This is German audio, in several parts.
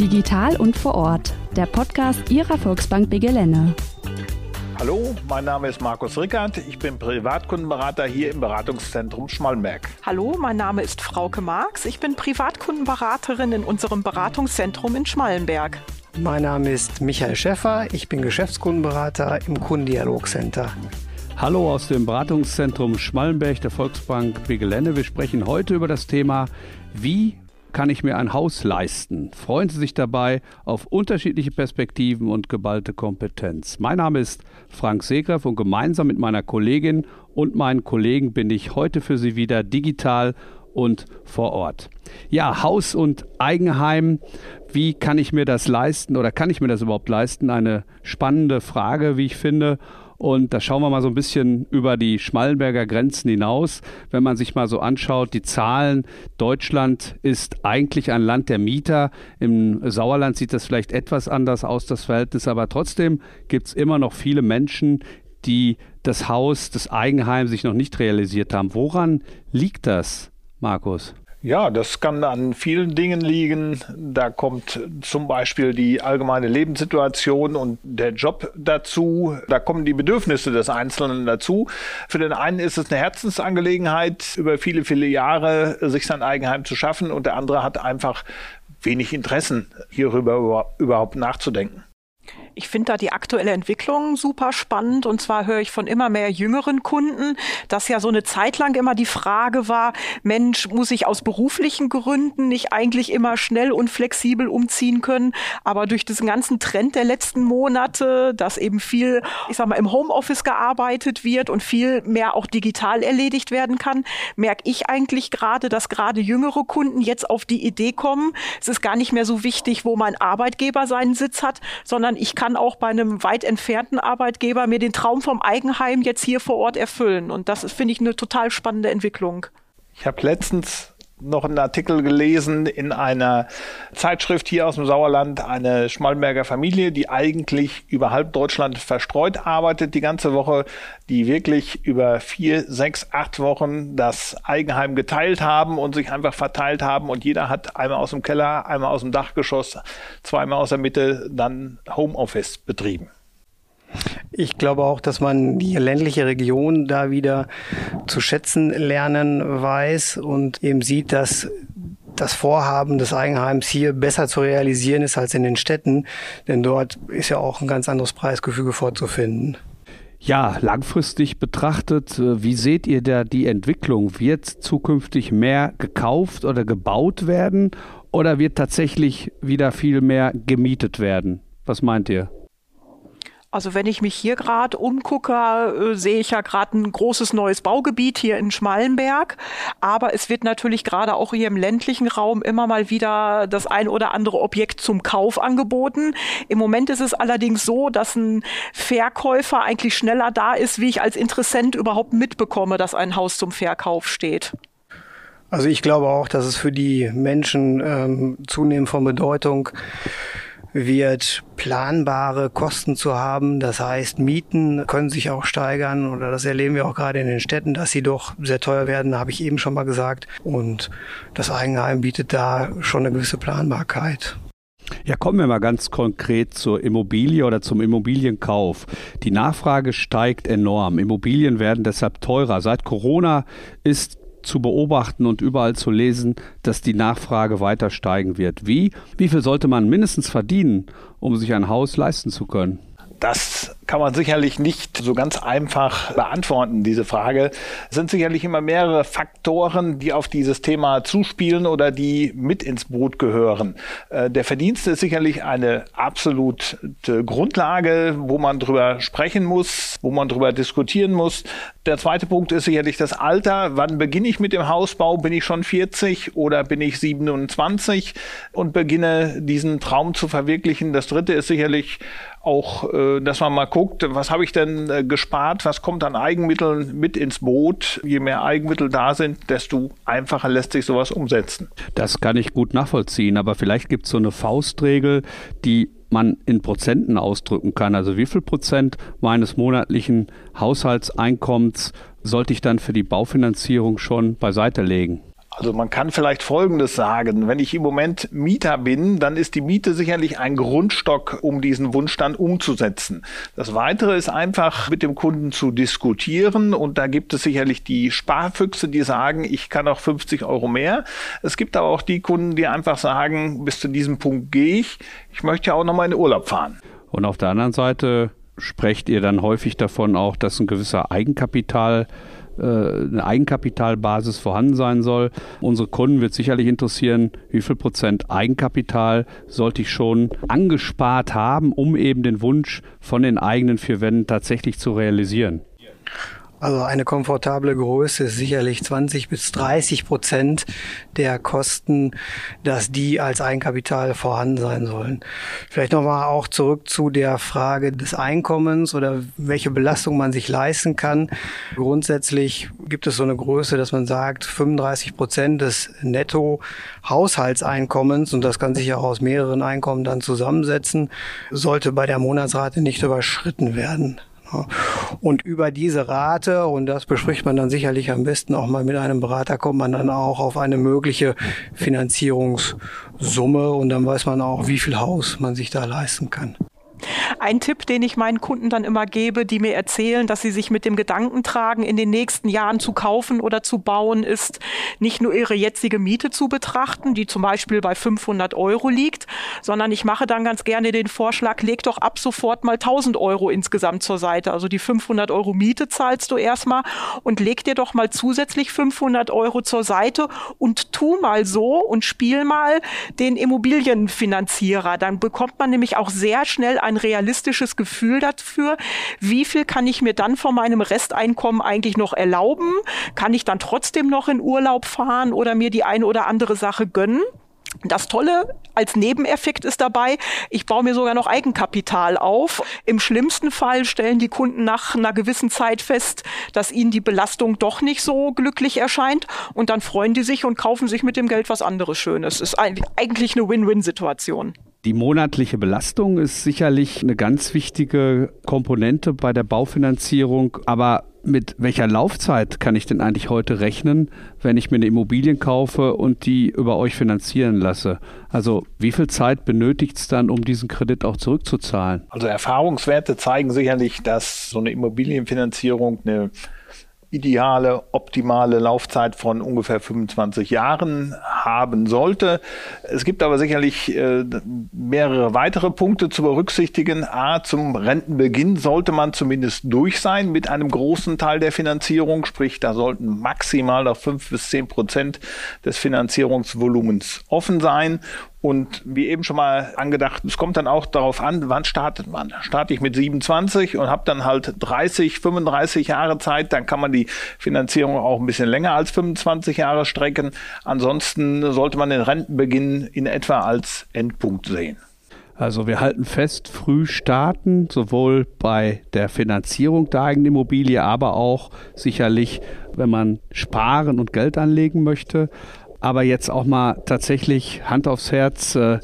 Digital und vor Ort, der Podcast Ihrer Volksbank Begelene. Hallo, mein Name ist Markus Rickert. Ich bin Privatkundenberater hier im Beratungszentrum Schmallenberg. Hallo, mein Name ist Frauke Marx. Ich bin Privatkundenberaterin in unserem Beratungszentrum in Schmallenberg. Mein Name ist Michael Schäffer. Ich bin Geschäftskundenberater im Kundendialogcenter. Hallo aus dem Beratungszentrum Schmallenberg der Volksbank Begelene. Wir sprechen heute über das Thema, wie kann ich mir ein Haus leisten? Freuen Sie sich dabei auf unterschiedliche Perspektiven und geballte Kompetenz. Mein Name ist Frank Segreff und gemeinsam mit meiner Kollegin und meinen Kollegen bin ich heute für Sie wieder digital und vor Ort. Ja, Haus und Eigenheim, wie kann ich mir das leisten oder kann ich mir das überhaupt leisten? Eine spannende Frage, wie ich finde. Und da schauen wir mal so ein bisschen über die Schmallenberger Grenzen hinaus. Wenn man sich mal so anschaut, die Zahlen, Deutschland ist eigentlich ein Land der Mieter. Im Sauerland sieht das vielleicht etwas anders aus, das Verhältnis, aber trotzdem gibt es immer noch viele Menschen, die das Haus, das Eigenheim sich noch nicht realisiert haben. Woran liegt das, Markus? Ja, das kann an vielen Dingen liegen. Da kommt zum Beispiel die allgemeine Lebenssituation und der Job dazu. Da kommen die Bedürfnisse des Einzelnen dazu. Für den einen ist es eine Herzensangelegenheit, über viele, viele Jahre sich sein Eigenheim zu schaffen und der andere hat einfach wenig Interessen, hierüber überhaupt nachzudenken. Ich finde da die aktuelle Entwicklung super spannend. Und zwar höre ich von immer mehr jüngeren Kunden, dass ja so eine Zeit lang immer die Frage war, Mensch, muss ich aus beruflichen Gründen nicht eigentlich immer schnell und flexibel umziehen können, aber durch diesen ganzen Trend der letzten Monate, dass eben viel, ich sag mal, im Homeoffice gearbeitet wird und viel mehr auch digital erledigt werden kann, merke ich eigentlich gerade, dass gerade jüngere Kunden jetzt auf die Idee kommen, es ist gar nicht mehr so wichtig, wo mein Arbeitgeber seinen Sitz hat, sondern ich kann auch bei einem weit entfernten Arbeitgeber mir den Traum vom Eigenheim jetzt hier vor Ort erfüllen. Und das finde ich eine total spannende Entwicklung. Ich habe letztens noch einen Artikel gelesen in einer Zeitschrift hier aus dem Sauerland, eine Schmallenberger Familie, die eigentlich über halb Deutschland verstreut arbeitet die ganze Woche, die wirklich über vier, sechs, acht Wochen das Eigenheim geteilt haben und sich einfach verteilt haben und jeder hat einmal aus dem Keller, einmal aus dem Dachgeschoss, zweimal aus der Mitte dann Homeoffice betrieben. Ich glaube auch, dass man die ländliche Region da wieder zu schätzen lernen weiß und eben sieht, dass das Vorhaben des Eigenheims hier besser zu realisieren ist als in den Städten, denn dort ist ja auch ein ganz anderes Preisgefüge vorzufinden. Ja, langfristig betrachtet, äh, wie seht ihr da die Entwicklung? Wird zukünftig mehr gekauft oder gebaut werden oder wird tatsächlich wieder viel mehr gemietet werden? Was meint ihr? Also wenn ich mich hier gerade umgucke, äh, sehe ich ja gerade ein großes neues Baugebiet hier in Schmallenberg. Aber es wird natürlich gerade auch hier im ländlichen Raum immer mal wieder das ein oder andere Objekt zum Kauf angeboten. Im Moment ist es allerdings so, dass ein Verkäufer eigentlich schneller da ist, wie ich als Interessent überhaupt mitbekomme, dass ein Haus zum Verkauf steht. Also ich glaube auch, dass es für die Menschen ähm, zunehmend von Bedeutung wird planbare Kosten zu haben. Das heißt, Mieten können sich auch steigern oder das erleben wir auch gerade in den Städten, dass sie doch sehr teuer werden, habe ich eben schon mal gesagt. Und das Eigenheim bietet da schon eine gewisse Planbarkeit. Ja, kommen wir mal ganz konkret zur Immobilie oder zum Immobilienkauf. Die Nachfrage steigt enorm. Immobilien werden deshalb teurer. Seit Corona ist zu beobachten und überall zu lesen, dass die Nachfrage weiter steigen wird. Wie? Wie viel sollte man mindestens verdienen, um sich ein Haus leisten zu können? Das kann man sicherlich nicht so ganz einfach beantworten, diese Frage. Es sind sicherlich immer mehrere Faktoren, die auf dieses Thema zuspielen oder die mit ins Boot gehören. Äh, der Verdienst ist sicherlich eine absolute Grundlage, wo man drüber sprechen muss, wo man drüber diskutieren muss. Der zweite Punkt ist sicherlich das Alter. Wann beginne ich mit dem Hausbau? Bin ich schon 40 oder bin ich 27 und beginne diesen Traum zu verwirklichen? Das dritte ist sicherlich auch, äh, dass man mal guckt, was habe ich denn äh, gespart, was kommt an Eigenmitteln mit ins Boot. Je mehr Eigenmittel da sind, desto einfacher lässt sich sowas umsetzen. Das kann ich gut nachvollziehen, aber vielleicht gibt es so eine Faustregel, die man in Prozenten ausdrücken kann. Also wie viel Prozent meines monatlichen Haushaltseinkommens sollte ich dann für die Baufinanzierung schon beiseite legen? Also man kann vielleicht Folgendes sagen. Wenn ich im Moment Mieter bin, dann ist die Miete sicherlich ein Grundstock, um diesen Wunsch dann umzusetzen. Das Weitere ist einfach mit dem Kunden zu diskutieren und da gibt es sicherlich die Sparfüchse, die sagen, ich kann auch 50 Euro mehr. Es gibt aber auch die Kunden, die einfach sagen, bis zu diesem Punkt gehe ich. Ich möchte ja auch nochmal in den Urlaub fahren. Und auf der anderen Seite sprecht ihr dann häufig davon auch, dass ein gewisser Eigenkapital eine Eigenkapitalbasis vorhanden sein soll. Unsere Kunden wird sicherlich interessieren, wie viel Prozent Eigenkapital sollte ich schon angespart haben, um eben den Wunsch von den eigenen vier Wänden tatsächlich zu realisieren. Also eine komfortable Größe ist sicherlich 20 bis 30 Prozent der Kosten, dass die als Eigenkapital vorhanden sein sollen. Vielleicht nochmal auch zurück zu der Frage des Einkommens oder welche Belastung man sich leisten kann. Grundsätzlich gibt es so eine Größe, dass man sagt, 35 Prozent des Netto-Haushaltseinkommens, und das kann sich ja auch aus mehreren Einkommen dann zusammensetzen, sollte bei der Monatsrate nicht überschritten werden. Und über diese Rate, und das bespricht man dann sicherlich am besten auch mal mit einem Berater, kommt man dann auch auf eine mögliche Finanzierungssumme und dann weiß man auch, wie viel Haus man sich da leisten kann. Ein Tipp, den ich meinen Kunden dann immer gebe, die mir erzählen, dass sie sich mit dem Gedanken tragen, in den nächsten Jahren zu kaufen oder zu bauen, ist nicht nur ihre jetzige Miete zu betrachten, die zum Beispiel bei 500 Euro liegt, sondern ich mache dann ganz gerne den Vorschlag, leg doch ab sofort mal 1000 Euro insgesamt zur Seite. Also die 500 Euro Miete zahlst du erstmal und leg dir doch mal zusätzlich 500 Euro zur Seite und tu mal so und spiel mal den Immobilienfinanzierer. Dann bekommt man nämlich auch sehr schnell ein realistisches Gefühl dafür, wie viel kann ich mir dann von meinem Resteinkommen eigentlich noch erlauben? Kann ich dann trotzdem noch in Urlaub fahren oder mir die eine oder andere Sache gönnen? Das Tolle als Nebeneffekt ist dabei, ich baue mir sogar noch Eigenkapital auf. Im schlimmsten Fall stellen die Kunden nach einer gewissen Zeit fest, dass ihnen die Belastung doch nicht so glücklich erscheint und dann freuen die sich und kaufen sich mit dem Geld was anderes Schönes. Ist eigentlich eine Win-Win-Situation. Die monatliche Belastung ist sicherlich eine ganz wichtige Komponente bei der Baufinanzierung. Aber mit welcher Laufzeit kann ich denn eigentlich heute rechnen, wenn ich mir eine Immobilie kaufe und die über euch finanzieren lasse? Also wie viel Zeit benötigt es dann, um diesen Kredit auch zurückzuzahlen? Also Erfahrungswerte zeigen sicherlich, dass so eine Immobilienfinanzierung eine ideale, optimale Laufzeit von ungefähr 25 Jahren haben sollte. Es gibt aber sicherlich äh, mehrere weitere Punkte zu berücksichtigen. A, zum Rentenbeginn sollte man zumindest durch sein mit einem großen Teil der Finanzierung, sprich, da sollten maximal noch fünf bis zehn Prozent des Finanzierungsvolumens offen sein. Und wie eben schon mal angedacht, es kommt dann auch darauf an, wann startet man. Starte ich mit 27 und habe dann halt 30, 35 Jahre Zeit, dann kann man die Finanzierung auch ein bisschen länger als 25 Jahre strecken. Ansonsten sollte man den Rentenbeginn in etwa als Endpunkt sehen. Also wir halten fest, früh starten, sowohl bei der Finanzierung der eigenen Immobilie, aber auch sicherlich, wenn man sparen und Geld anlegen möchte aber jetzt auch mal tatsächlich Hand aufs Herz, äh,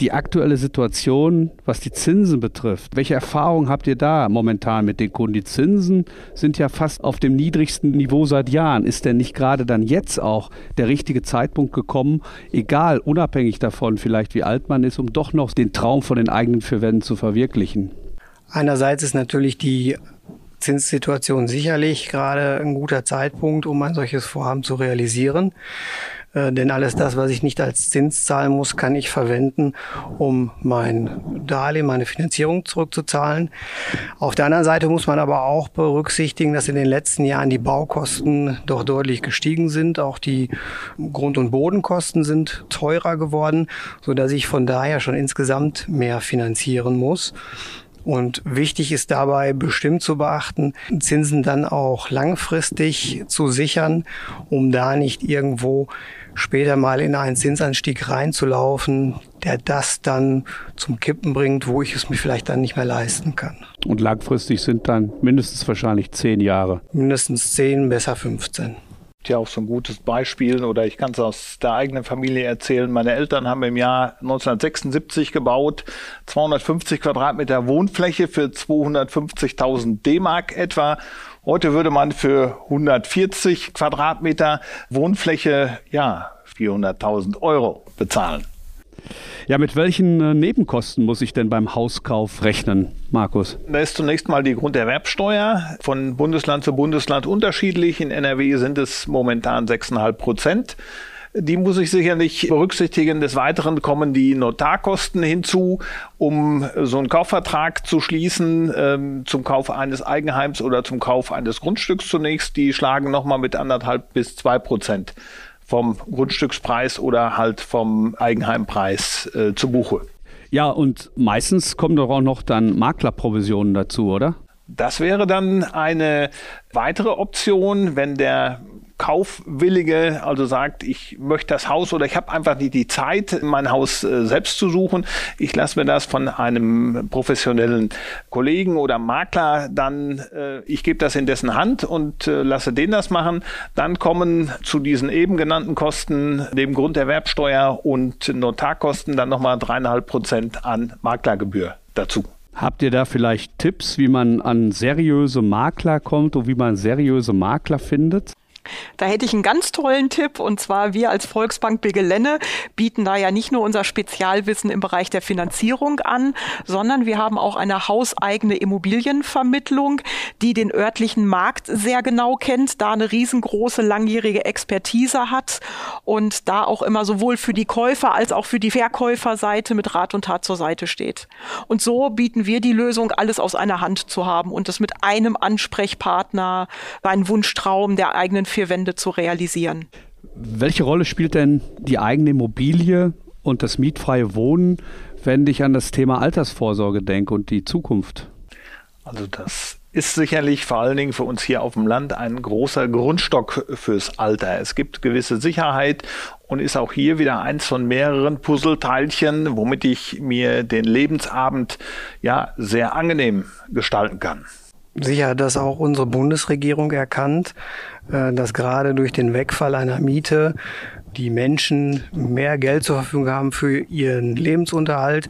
die aktuelle Situation, was die Zinsen betrifft. Welche Erfahrungen habt ihr da momentan mit den Kunden? Die Zinsen sind ja fast auf dem niedrigsten Niveau seit Jahren. Ist denn nicht gerade dann jetzt auch der richtige Zeitpunkt gekommen, egal, unabhängig davon vielleicht wie alt man ist, um doch noch den Traum von den eigenen vier Wänden zu verwirklichen? Einerseits ist natürlich die Zinssituation sicherlich gerade ein guter Zeitpunkt, um ein solches Vorhaben zu realisieren. Äh, denn alles das, was ich nicht als Zins zahlen muss, kann ich verwenden, um mein Darlehen, meine Finanzierung zurückzuzahlen. Auf der anderen Seite muss man aber auch berücksichtigen, dass in den letzten Jahren die Baukosten doch deutlich gestiegen sind. Auch die Grund- und Bodenkosten sind teurer geworden, so dass ich von daher schon insgesamt mehr finanzieren muss. Und wichtig ist dabei bestimmt zu beachten, Zinsen dann auch langfristig zu sichern, um da nicht irgendwo später mal in einen Zinsanstieg reinzulaufen, der das dann zum Kippen bringt, wo ich es mir vielleicht dann nicht mehr leisten kann. Und langfristig sind dann mindestens wahrscheinlich zehn Jahre. Mindestens zehn, besser 15 ja auch so ein gutes Beispiel oder ich kann es aus der eigenen Familie erzählen. Meine Eltern haben im Jahr 1976 gebaut, 250 Quadratmeter Wohnfläche für 250.000 D-Mark etwa Heute würde man für 140 Quadratmeter Wohnfläche ja 400.000 Euro bezahlen. Ja, mit welchen äh, Nebenkosten muss ich denn beim Hauskauf rechnen, Markus? Da ist zunächst mal die Grunderwerbsteuer von Bundesland zu Bundesland unterschiedlich. In NRW sind es momentan 6,5 Prozent. Die muss ich sicherlich berücksichtigen. Des Weiteren kommen die Notarkosten hinzu, um so einen Kaufvertrag zu schließen ähm, zum Kauf eines Eigenheims oder zum Kauf eines Grundstücks zunächst. Die schlagen nochmal mit anderthalb bis zwei Prozent vom Grundstückspreis oder halt vom Eigenheimpreis äh, zu Buche. Ja, und meistens kommen doch auch noch dann Maklerprovisionen dazu, oder? Das wäre dann eine weitere Option, wenn der Kaufwillige also sagt, ich möchte das Haus oder ich habe einfach nicht die Zeit, mein Haus äh, selbst zu suchen. Ich lasse mir das von einem professionellen Kollegen oder Makler dann, äh, ich gebe das in dessen Hand und äh, lasse den das machen. Dann kommen zu diesen eben genannten Kosten, dem Grunderwerbsteuer und Notarkosten, dann nochmal dreieinhalb Prozent an Maklergebühr dazu. Habt ihr da vielleicht Tipps, wie man an seriöse Makler kommt und wie man seriöse Makler findet? Da hätte ich einen ganz tollen Tipp und zwar wir als Volksbank Begelenne bieten da ja nicht nur unser Spezialwissen im Bereich der Finanzierung an, sondern wir haben auch eine hauseigene Immobilienvermittlung, die den örtlichen Markt sehr genau kennt, da eine riesengroße langjährige Expertise hat und da auch immer sowohl für die Käufer als auch für die Verkäuferseite mit Rat und Tat zur Seite steht. Und so bieten wir die Lösung, alles aus einer Hand zu haben und das mit einem Ansprechpartner, einen Wunschtraum der eigenen vier Wände zu realisieren. Welche Rolle spielt denn die eigene Immobilie und das mietfreie Wohnen, wenn ich an das Thema Altersvorsorge denke und die Zukunft? Also das ist sicherlich vor allen Dingen für uns hier auf dem Land ein großer Grundstock fürs Alter. Es gibt gewisse Sicherheit und ist auch hier wieder eins von mehreren Puzzleteilchen, womit ich mir den Lebensabend ja sehr angenehm gestalten kann. Sicher hat das auch unsere Bundesregierung erkannt, äh, dass gerade durch den Wegfall einer Miete die Menschen mehr Geld zur Verfügung haben für ihren Lebensunterhalt.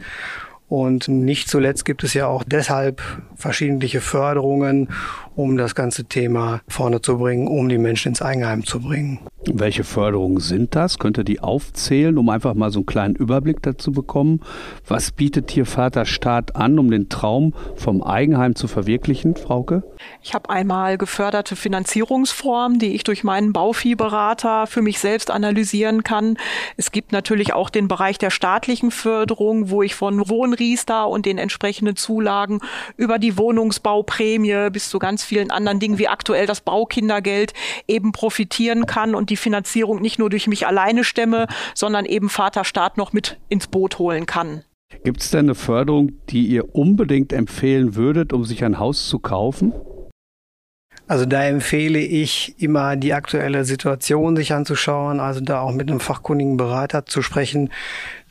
Und nicht zuletzt gibt es ja auch deshalb verschiedene Förderungen, um das ganze Thema vorne zu bringen, um die Menschen ins Eigenheim zu bringen. Welche Förderungen sind das? Könnt ihr die aufzählen, um einfach mal so einen kleinen Überblick dazu bekommen? Was bietet hier Vater Staat an, um den Traum vom Eigenheim zu verwirklichen, Frauke? Ich habe einmal geförderte Finanzierungsformen, die ich durch meinen Bauviehberater für mich selbst analysieren kann. Es gibt natürlich auch den Bereich der staatlichen Förderung, wo ich von Wohnriester und den entsprechenden Zulagen über die Wohnungsbauprämie bis zu ganz vielen anderen Dingen wie aktuell das Baukindergeld eben profitieren kann und die Finanzierung nicht nur durch mich alleine stemme, sondern eben Vater Staat noch mit ins Boot holen kann. Gibt es denn eine Förderung, die ihr unbedingt empfehlen würdet, um sich ein Haus zu kaufen? Also da empfehle ich immer die aktuelle Situation sich anzuschauen, also da auch mit einem fachkundigen Berater zu sprechen.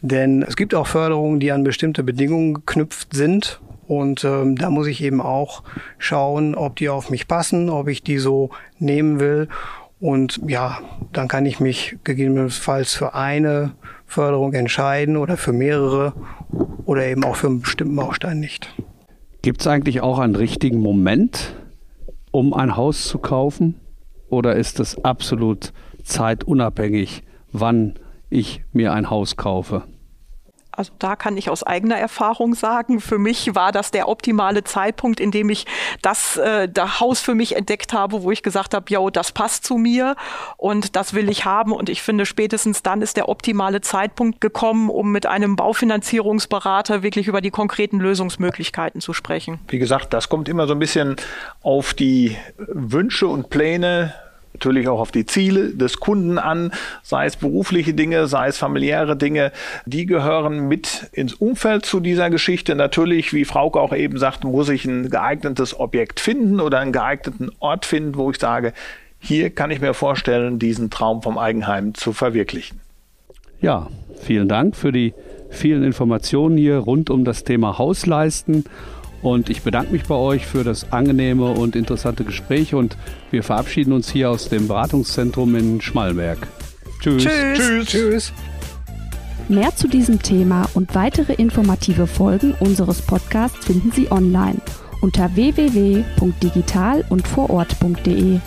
Denn es gibt auch Förderungen, die an bestimmte Bedingungen geknüpft sind. Und ähm, da muss ich eben auch schauen, ob die auf mich passen, ob ich die so nehmen will. Und ja, dann kann ich mich gegebenenfalls für eine Förderung entscheiden oder für mehrere oder eben auch für einen bestimmten Baustein nicht. Gibt es eigentlich auch einen richtigen Moment, um ein Haus zu kaufen? Oder ist es absolut zeitunabhängig, wann ich mir ein Haus kaufe? Also da kann ich aus eigener Erfahrung sagen, für mich war das der optimale Zeitpunkt, in dem ich das, äh, das Haus für mich entdeckt habe, wo ich gesagt habe, yo, das passt zu mir und das will ich haben. Und ich finde, spätestens dann ist der optimale Zeitpunkt gekommen, um mit einem Baufinanzierungsberater wirklich über die konkreten Lösungsmöglichkeiten zu sprechen. Wie gesagt, das kommt immer so ein bisschen auf die Wünsche und Pläne natürlich auch auf die Ziele des Kunden an, sei es berufliche Dinge, sei es familiäre Dinge. Die gehören mit ins Umfeld zu dieser Geschichte. Natürlich, wie Frauke auch eben sagt, muss ich ein geeignetes Objekt finden oder einen geeigneten Ort finden, wo ich sage, hier kann ich mir vorstellen, diesen Traum vom Eigenheim zu verwirklichen. Ja, vielen Dank für die vielen Informationen hier rund um das Thema Hausleisten. Und ich bedanke mich bei euch für das angenehme und interessante Gespräch und wir verabschieden uns hier aus dem Beratungszentrum in Schmallenberg. Tschüss. Tschüss. Tschüss. Tschüss. Mehr zu diesem Thema und weitere informative Folgen unseres Podcasts finden Sie online unter www.digitalundvorort.de.